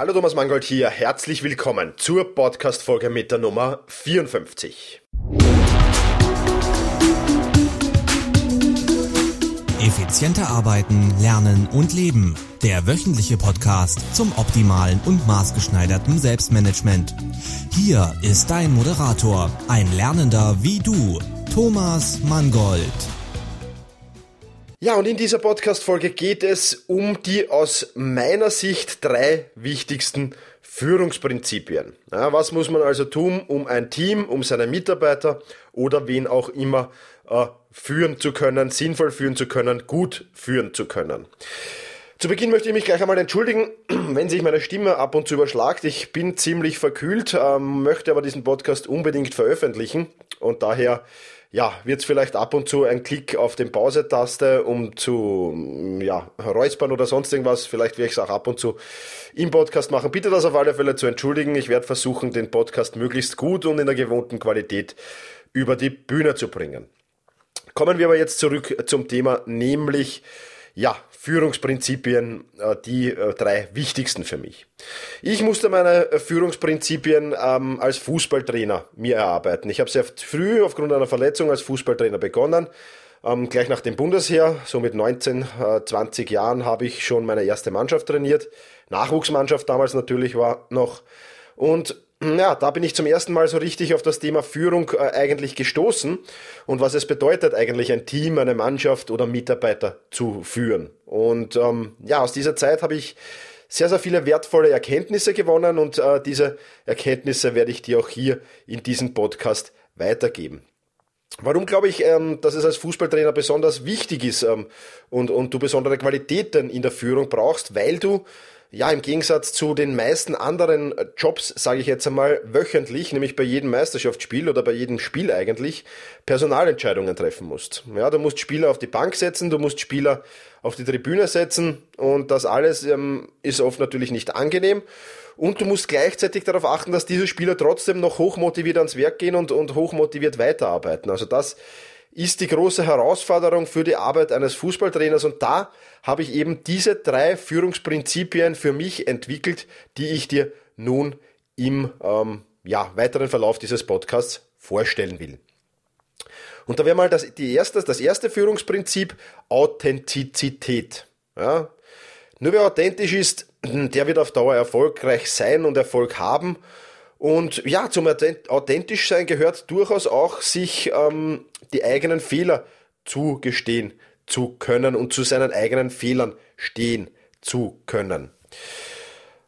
Hallo Thomas Mangold hier, herzlich willkommen zur Podcast-Folge mit der Nummer 54. Effizienter arbeiten, lernen und leben. Der wöchentliche Podcast zum optimalen und maßgeschneiderten Selbstmanagement. Hier ist dein Moderator, ein Lernender wie du, Thomas Mangold. Ja, und in dieser Podcast-Folge geht es um die aus meiner Sicht drei wichtigsten Führungsprinzipien. Ja, was muss man also tun, um ein Team, um seine Mitarbeiter oder wen auch immer äh, führen zu können, sinnvoll führen zu können, gut führen zu können? Zu Beginn möchte ich mich gleich einmal entschuldigen, wenn sich meine Stimme ab und zu überschlagt. Ich bin ziemlich verkühlt, ähm, möchte aber diesen Podcast unbedingt veröffentlichen und daher ja, wird es vielleicht ab und zu ein Klick auf den Pause-Taste, um zu ja, räuspern oder sonst irgendwas. Vielleicht werde ich es auch ab und zu im Podcast machen. Bitte das auf alle Fälle zu entschuldigen. Ich werde versuchen, den Podcast möglichst gut und in der gewohnten Qualität über die Bühne zu bringen. Kommen wir aber jetzt zurück zum Thema, nämlich ja, Führungsprinzipien, äh, die äh, drei wichtigsten für mich. Ich musste meine Führungsprinzipien ähm, als Fußballtrainer mir erarbeiten. Ich habe sehr früh aufgrund einer Verletzung als Fußballtrainer begonnen. Ähm, gleich nach dem Bundesheer, so mit 19, äh, 20 Jahren, habe ich schon meine erste Mannschaft trainiert. Nachwuchsmannschaft damals natürlich war noch. Und ja, da bin ich zum ersten Mal so richtig auf das Thema Führung äh, eigentlich gestoßen und was es bedeutet, eigentlich ein Team, eine Mannschaft oder Mitarbeiter zu führen. Und ähm, ja, aus dieser Zeit habe ich sehr, sehr viele wertvolle Erkenntnisse gewonnen und äh, diese Erkenntnisse werde ich dir auch hier in diesem Podcast weitergeben. Warum glaube ich, ähm, dass es als Fußballtrainer besonders wichtig ist ähm, und, und du besondere Qualitäten in der Führung brauchst? Weil du ja, im Gegensatz zu den meisten anderen Jobs, sage ich jetzt einmal, wöchentlich, nämlich bei jedem Meisterschaftsspiel oder bei jedem Spiel eigentlich, Personalentscheidungen treffen musst. Ja, du musst Spieler auf die Bank setzen, du musst Spieler auf die Tribüne setzen und das alles ähm, ist oft natürlich nicht angenehm. Und du musst gleichzeitig darauf achten, dass diese Spieler trotzdem noch hochmotiviert ans Werk gehen und, und hochmotiviert weiterarbeiten. Also das ist die große Herausforderung für die Arbeit eines Fußballtrainers und da habe ich eben diese drei Führungsprinzipien für mich entwickelt, die ich dir nun im ähm, ja, weiteren Verlauf dieses Podcasts vorstellen will. Und da wäre mal das, die erste, das erste Führungsprinzip Authentizität. Ja? Nur wer authentisch ist, der wird auf Dauer erfolgreich sein und Erfolg haben. Und ja, zum authentisch sein gehört durchaus auch, sich ähm, die eigenen Fehler zugestehen zu können und zu seinen eigenen Fehlern stehen zu können.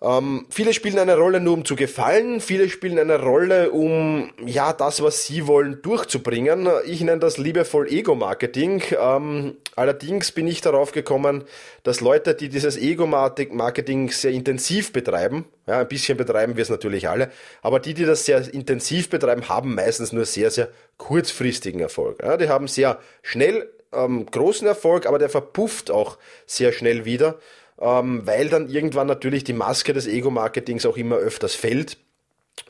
Ähm, viele spielen eine Rolle nur um zu gefallen, viele spielen eine Rolle um ja das, was sie wollen, durchzubringen. Ich nenne das liebevoll Ego-Marketing. Ähm, allerdings bin ich darauf gekommen, dass Leute, die dieses Ego-Marketing sehr intensiv betreiben, ja, ein bisschen betreiben wir es natürlich alle, aber die, die das sehr intensiv betreiben, haben meistens nur sehr, sehr kurzfristigen Erfolg. Ja, die haben sehr schnell ähm, großen Erfolg, aber der verpufft auch sehr schnell wieder ähm, weil dann irgendwann natürlich die Maske des Ego-Marketings auch immer öfters fällt.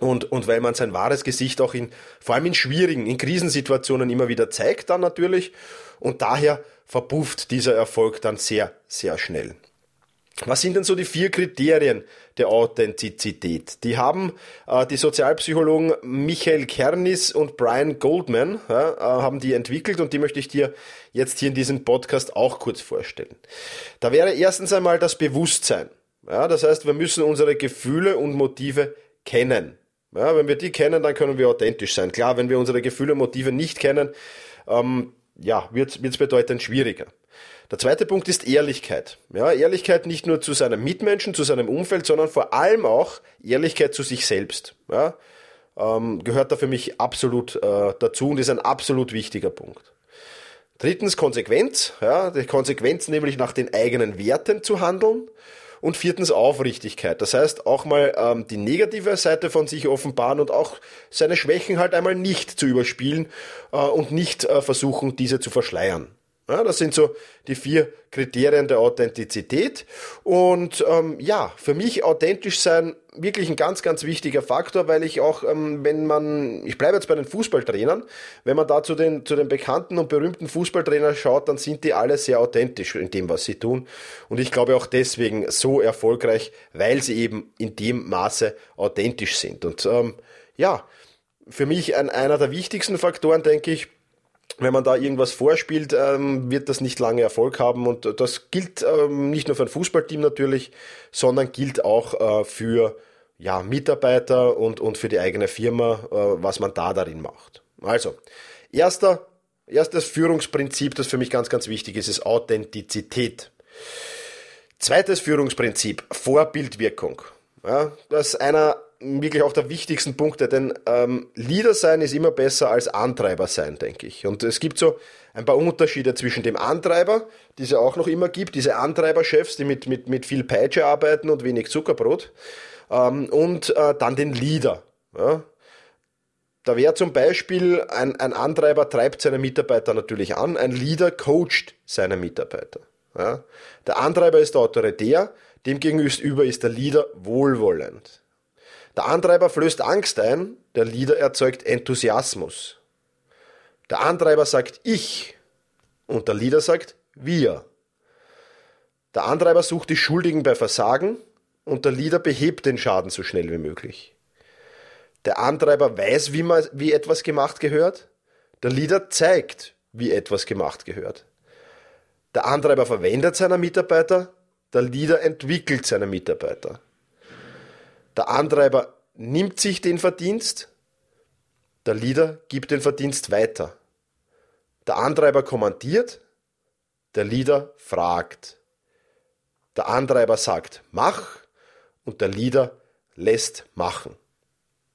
Und, und weil man sein wahres Gesicht auch in, vor allem in schwierigen, in Krisensituationen immer wieder zeigt dann natürlich. Und daher verpufft dieser Erfolg dann sehr, sehr schnell. Was sind denn so die vier Kriterien der Authentizität? Die haben äh, die Sozialpsychologen Michael Kernis und Brian Goldman ja, äh, haben die entwickelt und die möchte ich dir jetzt hier in diesem Podcast auch kurz vorstellen. Da wäre erstens einmal das Bewusstsein. Ja, das heißt, wir müssen unsere Gefühle und Motive kennen. Ja, wenn wir die kennen, dann können wir authentisch sein. Klar, wenn wir unsere Gefühle und Motive nicht kennen, ähm, ja, wird es bedeutend schwieriger. Der zweite Punkt ist Ehrlichkeit. Ja, Ehrlichkeit nicht nur zu seinem Mitmenschen, zu seinem Umfeld, sondern vor allem auch Ehrlichkeit zu sich selbst. Ja, ähm, gehört da für mich absolut äh, dazu und ist ein absolut wichtiger Punkt. Drittens Konsequenz. Ja, die Konsequenz nämlich nach den eigenen Werten zu handeln. Und viertens Aufrichtigkeit. Das heißt, auch mal ähm, die negative Seite von sich offenbaren und auch seine Schwächen halt einmal nicht zu überspielen äh, und nicht äh, versuchen, diese zu verschleiern. Ja, das sind so die vier Kriterien der Authentizität. Und ähm, ja, für mich authentisch sein wirklich ein ganz, ganz wichtiger Faktor, weil ich auch, ähm, wenn man, ich bleibe jetzt bei den Fußballtrainern, wenn man da zu den, zu den bekannten und berühmten Fußballtrainern schaut, dann sind die alle sehr authentisch in dem, was sie tun. Und ich glaube auch deswegen so erfolgreich, weil sie eben in dem Maße authentisch sind. Und ähm, ja, für mich ein, einer der wichtigsten Faktoren, denke ich, wenn man da irgendwas vorspielt, ähm, wird das nicht lange Erfolg haben. Und das gilt ähm, nicht nur für ein Fußballteam natürlich, sondern gilt auch äh, für ja, Mitarbeiter und, und für die eigene Firma, äh, was man da darin macht. Also, erster, erstes Führungsprinzip, das für mich ganz, ganz wichtig ist, ist Authentizität. Zweites Führungsprinzip, Vorbildwirkung. Ja, das ist einer wirklich auch der wichtigsten Punkte, denn ähm, Leader sein ist immer besser als Antreiber sein, denke ich. Und es gibt so ein paar Unterschiede zwischen dem Antreiber, die es ja auch noch immer gibt, diese Antreiberchefs, die mit, mit, mit viel Peitsche arbeiten und wenig Zuckerbrot, ähm, und äh, dann den Leader. Ja. Da wäre zum Beispiel ein, ein Antreiber treibt seine Mitarbeiter natürlich an, ein Leader coacht seine Mitarbeiter. Ja. Der Antreiber ist der autoritär, demgegenüber ist der Leader wohlwollend. Der Antreiber flößt Angst ein, der Leader erzeugt Enthusiasmus. Der Antreiber sagt ich und der Leader sagt wir. Der Antreiber sucht die Schuldigen bei Versagen und der Leader behebt den Schaden so schnell wie möglich. Der Antreiber weiß, wie, man, wie etwas gemacht gehört. Der Leader zeigt, wie etwas gemacht gehört. Der Antreiber verwendet seine Mitarbeiter. Der Leader entwickelt seine Mitarbeiter. Der Antreiber nimmt sich den Verdienst, der Leader gibt den Verdienst weiter. Der Antreiber kommandiert, der Leader fragt. Der Antreiber sagt, mach und der Leader lässt machen.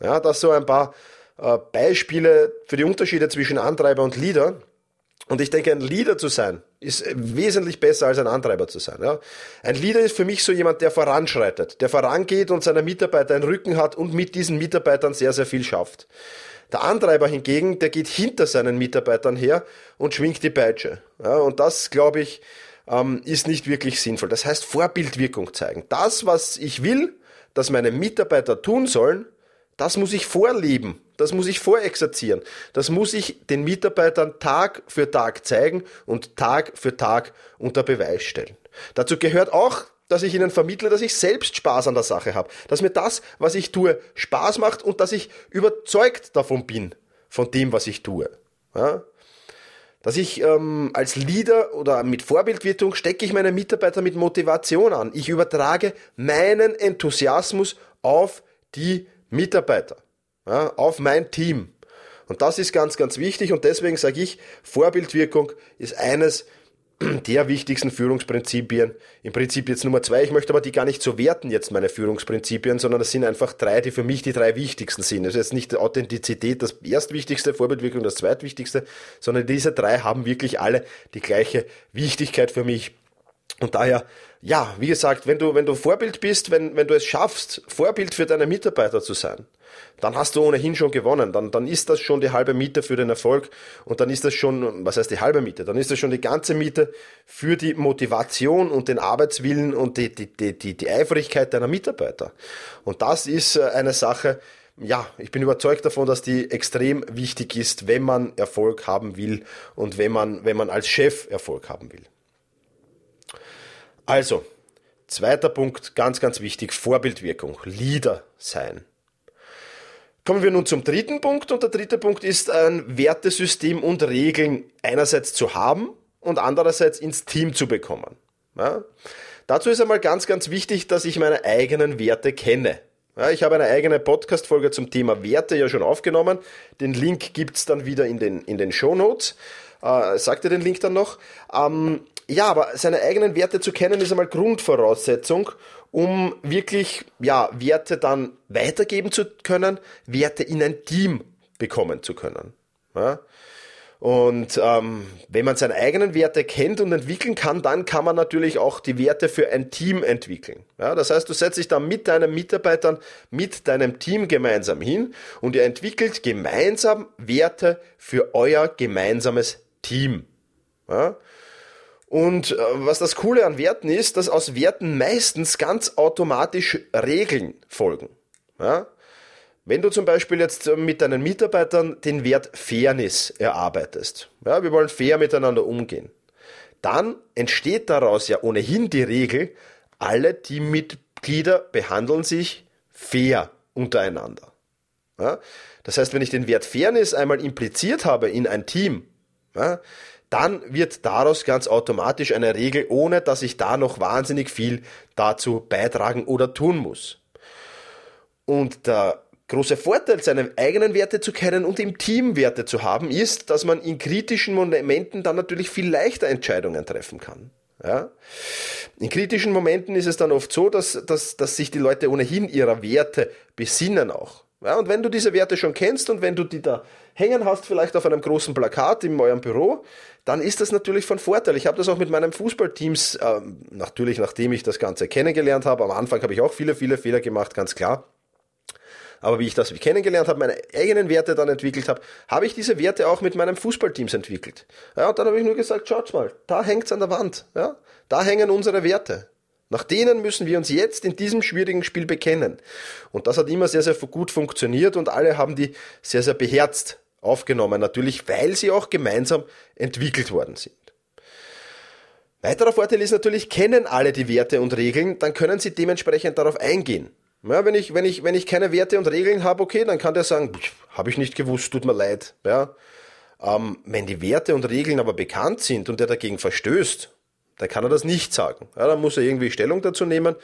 Ja, das so ein paar äh, Beispiele für die Unterschiede zwischen Antreiber und Leader. Und ich denke, ein Leader zu sein, ist wesentlich besser als ein Antreiber zu sein. Ja. Ein Leader ist für mich so jemand, der voranschreitet, der vorangeht und seine Mitarbeiter einen Rücken hat und mit diesen Mitarbeitern sehr, sehr viel schafft. Der Antreiber hingegen, der geht hinter seinen Mitarbeitern her und schwingt die Peitsche. Ja, und das, glaube ich, ähm, ist nicht wirklich sinnvoll. Das heißt, Vorbildwirkung zeigen. Das, was ich will, dass meine Mitarbeiter tun sollen, das muss ich vorleben. Das muss ich vorexerzieren. Das muss ich den Mitarbeitern Tag für Tag zeigen und Tag für Tag unter Beweis stellen. Dazu gehört auch, dass ich ihnen vermittle, dass ich selbst Spaß an der Sache habe. Dass mir das, was ich tue, Spaß macht und dass ich überzeugt davon bin, von dem, was ich tue. Ja? Dass ich ähm, als Leader oder mit Vorbildwirkung stecke ich meine Mitarbeiter mit Motivation an. Ich übertrage meinen Enthusiasmus auf die Mitarbeiter ja, auf mein Team. Und das ist ganz, ganz wichtig und deswegen sage ich, Vorbildwirkung ist eines der wichtigsten Führungsprinzipien. Im Prinzip jetzt Nummer zwei. Ich möchte aber die gar nicht so werten jetzt meine Führungsprinzipien, sondern das sind einfach drei, die für mich die drei wichtigsten sind. Das ist jetzt nicht Authentizität das erstwichtigste, Vorbildwirkung das zweitwichtigste, sondern diese drei haben wirklich alle die gleiche Wichtigkeit für mich. Und daher, ja, wie gesagt, wenn du, wenn du Vorbild bist, wenn, wenn du es schaffst, Vorbild für deine Mitarbeiter zu sein, dann hast du ohnehin schon gewonnen. Dann, dann ist das schon die halbe Miete für den Erfolg und dann ist das schon, was heißt die halbe Miete? Dann ist das schon die ganze Miete für die Motivation und den Arbeitswillen und die, die, die, die, die Eifrigkeit deiner Mitarbeiter. Und das ist äh, eine Sache, ja, ich bin überzeugt davon, dass die extrem wichtig ist, wenn man Erfolg haben will und wenn man, wenn man als Chef Erfolg haben will. Also, zweiter Punkt, ganz, ganz wichtig, Vorbildwirkung, Leader sein. Kommen wir nun zum dritten Punkt und der dritte Punkt ist ein Wertesystem und Regeln einerseits zu haben und andererseits ins Team zu bekommen. Ja? Dazu ist einmal ganz, ganz wichtig, dass ich meine eigenen Werte kenne. Ja, ich habe eine eigene Podcast-Folge zum Thema Werte ja schon aufgenommen. Den Link gibt's dann wieder in den, in den Show Notes. Äh, sagt ihr den Link dann noch? Ähm, ja, aber seine eigenen Werte zu kennen ist einmal Grundvoraussetzung, um wirklich ja, Werte dann weitergeben zu können, Werte in ein Team bekommen zu können. Ja? Und ähm, wenn man seine eigenen Werte kennt und entwickeln kann, dann kann man natürlich auch die Werte für ein Team entwickeln. Ja, das heißt, du setzt dich dann mit deinen Mitarbeitern, mit deinem Team gemeinsam hin und ihr entwickelt gemeinsam Werte für euer gemeinsames Team. Ja? Und äh, was das Coole an Werten ist, dass aus Werten meistens ganz automatisch Regeln folgen. Ja? Wenn du zum Beispiel jetzt äh, mit deinen Mitarbeitern den Wert Fairness erarbeitest, ja, wir wollen fair miteinander umgehen, dann entsteht daraus ja ohnehin die Regel, alle Teammitglieder behandeln sich fair untereinander. Ja? Das heißt, wenn ich den Wert Fairness einmal impliziert habe in ein Team, dann wird daraus ganz automatisch eine Regel, ohne dass ich da noch wahnsinnig viel dazu beitragen oder tun muss. Und der große Vorteil, seine eigenen Werte zu kennen und im Team Werte zu haben, ist, dass man in kritischen Momenten dann natürlich viel leichter Entscheidungen treffen kann. Ja? In kritischen Momenten ist es dann oft so, dass, dass, dass sich die Leute ohnehin ihrer Werte besinnen auch. Ja, und wenn du diese Werte schon kennst und wenn du die da hängen hast, vielleicht auf einem großen Plakat in eurem Büro, dann ist das natürlich von Vorteil. Ich habe das auch mit meinen Fußballteams, äh, natürlich nachdem ich das Ganze kennengelernt habe, am Anfang habe ich auch viele, viele Fehler gemacht, ganz klar. Aber wie ich das kennengelernt habe, meine eigenen Werte dann entwickelt habe, habe ich diese Werte auch mit meinen Fußballteams entwickelt. Ja, und dann habe ich nur gesagt, schaut mal, da hängt's an der Wand. Ja, da hängen unsere Werte. Nach denen müssen wir uns jetzt in diesem schwierigen Spiel bekennen. Und das hat immer sehr, sehr gut funktioniert und alle haben die sehr, sehr beherzt aufgenommen. Natürlich, weil sie auch gemeinsam entwickelt worden sind. Weiterer Vorteil ist natürlich, kennen alle die Werte und Regeln, dann können sie dementsprechend darauf eingehen. Ja, wenn ich, wenn ich, wenn ich keine Werte und Regeln habe, okay, dann kann der sagen, habe ich nicht gewusst, tut mir leid. Ja. Ähm, wenn die Werte und Regeln aber bekannt sind und der dagegen verstößt, dann kann er das nicht sagen. Ja, dann muss er irgendwie Stellung dazu nehmen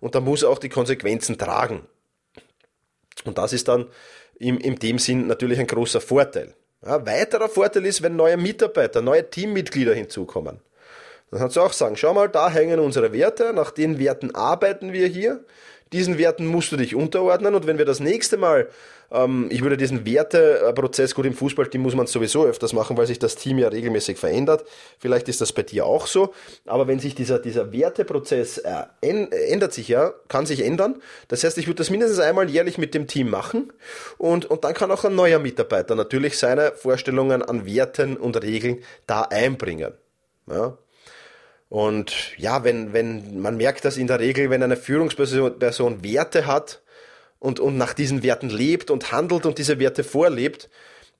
und dann muss er auch die Konsequenzen tragen. Und das ist dann in, in dem Sinn natürlich ein großer Vorteil. Ja, weiterer Vorteil ist, wenn neue Mitarbeiter, neue Teammitglieder hinzukommen. Dann kannst du auch sagen, schau mal, da hängen unsere Werte, nach den Werten arbeiten wir hier. Diesen Werten musst du dich unterordnen und wenn wir das nächste Mal, ähm, ich würde diesen Werteprozess, gut im Fußballteam muss man es sowieso öfters machen, weil sich das Team ja regelmäßig verändert. Vielleicht ist das bei dir auch so, aber wenn sich dieser, dieser Werteprozess äh, ändert sich ja, kann sich ändern. Das heißt, ich würde das mindestens einmal jährlich mit dem Team machen und, und dann kann auch ein neuer Mitarbeiter natürlich seine Vorstellungen an Werten und Regeln da einbringen. Ja, und ja, wenn, wenn man merkt das in der Regel, wenn eine Führungsperson Person Werte hat und, und nach diesen Werten lebt und handelt und diese Werte vorlebt,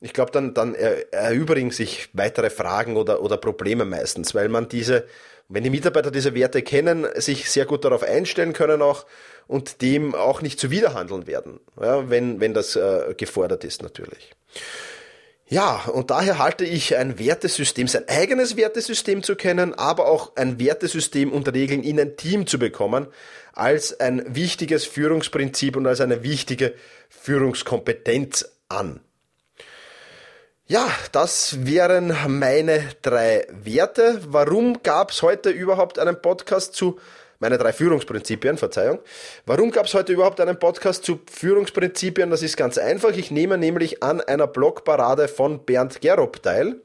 ich glaube, dann, dann erübrigen sich weitere Fragen oder, oder Probleme meistens, weil man diese, wenn die Mitarbeiter diese Werte kennen, sich sehr gut darauf einstellen können auch und dem auch nicht zuwiderhandeln werden, ja, wenn, wenn das äh, gefordert ist natürlich. Ja, und daher halte ich ein Wertesystem, sein eigenes Wertesystem zu kennen, aber auch ein Wertesystem und Regeln in ein Team zu bekommen, als ein wichtiges Führungsprinzip und als eine wichtige Führungskompetenz an. Ja, das wären meine drei Werte. Warum gab es heute überhaupt einen Podcast zu meine drei Führungsprinzipien, Verzeihung. Warum gab es heute überhaupt einen Podcast zu Führungsprinzipien? Das ist ganz einfach. Ich nehme nämlich an einer Blogparade von Bernd Gerob teil.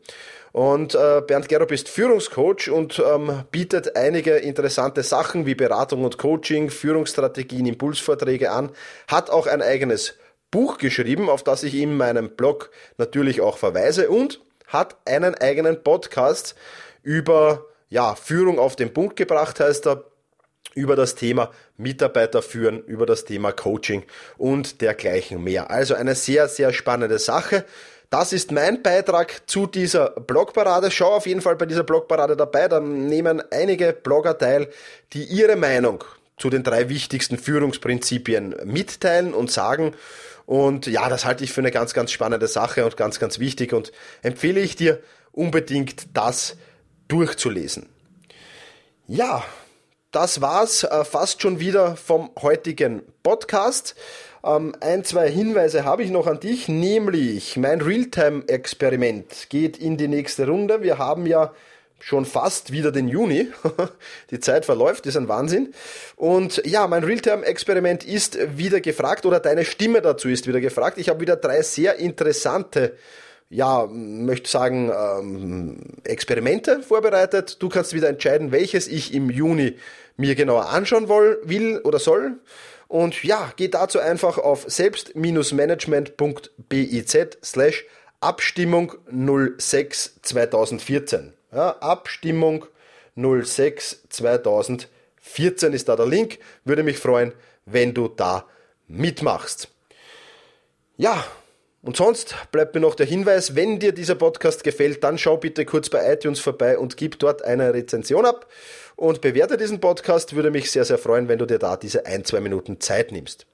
Und äh, Bernd Gerob ist Führungscoach und ähm, bietet einige interessante Sachen wie Beratung und Coaching, Führungsstrategien, Impulsvorträge an, hat auch ein eigenes Buch geschrieben, auf das ich in meinem Blog natürlich auch verweise und hat einen eigenen Podcast über ja, Führung auf den Punkt gebracht, heißt er über das Thema Mitarbeiter führen, über das Thema Coaching und dergleichen mehr. Also eine sehr, sehr spannende Sache. Das ist mein Beitrag zu dieser Blogparade. Schau auf jeden Fall bei dieser Blogparade dabei. Da nehmen einige Blogger teil, die ihre Meinung zu den drei wichtigsten Führungsprinzipien mitteilen und sagen. Und ja, das halte ich für eine ganz, ganz spannende Sache und ganz, ganz wichtig und empfehle ich dir unbedingt das durchzulesen. Ja, das war's äh, fast schon wieder vom heutigen Podcast. Ähm, ein, zwei Hinweise habe ich noch an dich, nämlich mein Realtime-Experiment geht in die nächste Runde. Wir haben ja schon fast wieder den Juni. die Zeit verläuft, ist ein Wahnsinn. Und ja, mein Realtime-Experiment ist wieder gefragt oder deine Stimme dazu ist wieder gefragt. Ich habe wieder drei sehr interessante ja, möchte sagen, ähm, Experimente vorbereitet. Du kannst wieder entscheiden, welches ich im Juni mir genauer anschauen will oder soll. Und ja, geh dazu einfach auf selbst-management.biz slash Abstimmung 06 2014. Ja, Abstimmung 06 2014 ist da der Link. Würde mich freuen, wenn du da mitmachst. Ja, und sonst bleibt mir noch der Hinweis, wenn dir dieser Podcast gefällt, dann schau bitte kurz bei iTunes vorbei und gib dort eine Rezension ab und bewerte diesen Podcast. Würde mich sehr, sehr freuen, wenn du dir da diese ein, zwei Minuten Zeit nimmst.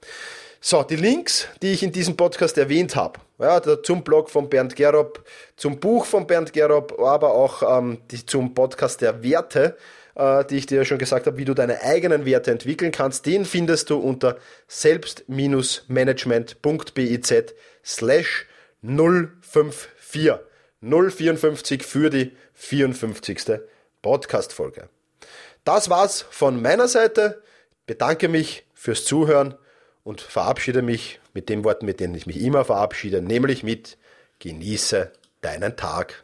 So, die Links, die ich in diesem Podcast erwähnt habe, ja, zum Blog von Bernd Gerob, zum Buch von Bernd Gerob, aber auch ähm, die, zum Podcast der Werte, die ich dir ja schon gesagt habe, wie du deine eigenen Werte entwickeln kannst, den findest du unter selbst-management.biz slash 054. 054 für die 54. Podcast-Folge. Das war's von meiner Seite. Bedanke mich fürs Zuhören und verabschiede mich mit den Worten, mit denen ich mich immer verabschiede, nämlich mit Genieße deinen Tag.